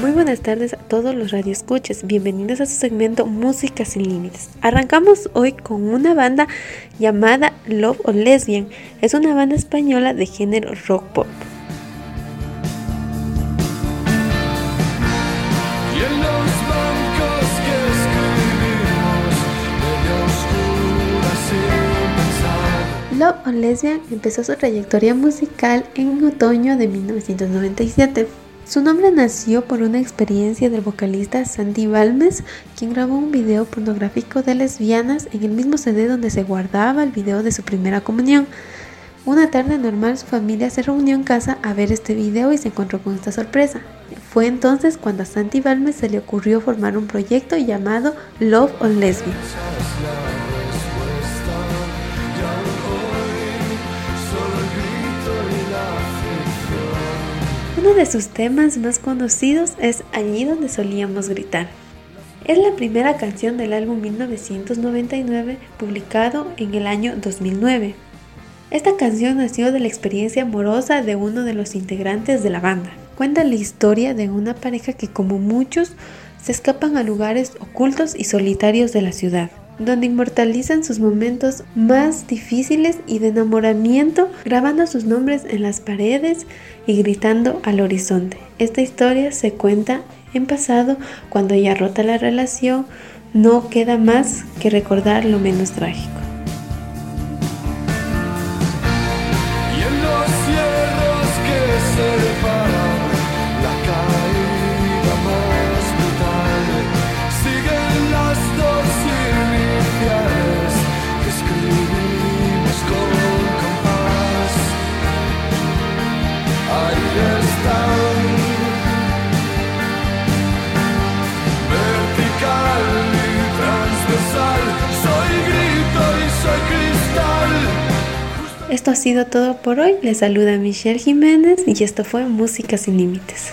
Muy buenas tardes a todos los radioescuches, bienvenidos a su segmento Música sin Límites. Arrancamos hoy con una banda llamada Love or Lesbian, es una banda española de género rock pop. Love on Lesbian empezó su trayectoria musical en otoño de 1997. Su nombre nació por una experiencia del vocalista Sandy Balmes, quien grabó un video pornográfico de lesbianas en el mismo CD donde se guardaba el video de su primera comunión. Una tarde normal su familia se reunió en casa a ver este video y se encontró con esta sorpresa. Fue entonces cuando a Sandy Balmes se le ocurrió formar un proyecto llamado Love on Lesbian. Uno de sus temas más conocidos es Allí donde solíamos gritar. Es la primera canción del álbum 1999 publicado en el año 2009. Esta canción nació de la experiencia amorosa de uno de los integrantes de la banda. Cuenta la historia de una pareja que como muchos se escapan a lugares ocultos y solitarios de la ciudad donde inmortalizan sus momentos más difíciles y de enamoramiento, grabando sus nombres en las paredes y gritando al horizonte. Esta historia se cuenta en pasado cuando ya rota la relación, no queda más que recordar lo menos trágico. Esto ha sido todo por hoy. Les saluda Michelle Jiménez y esto fue Música sin Límites.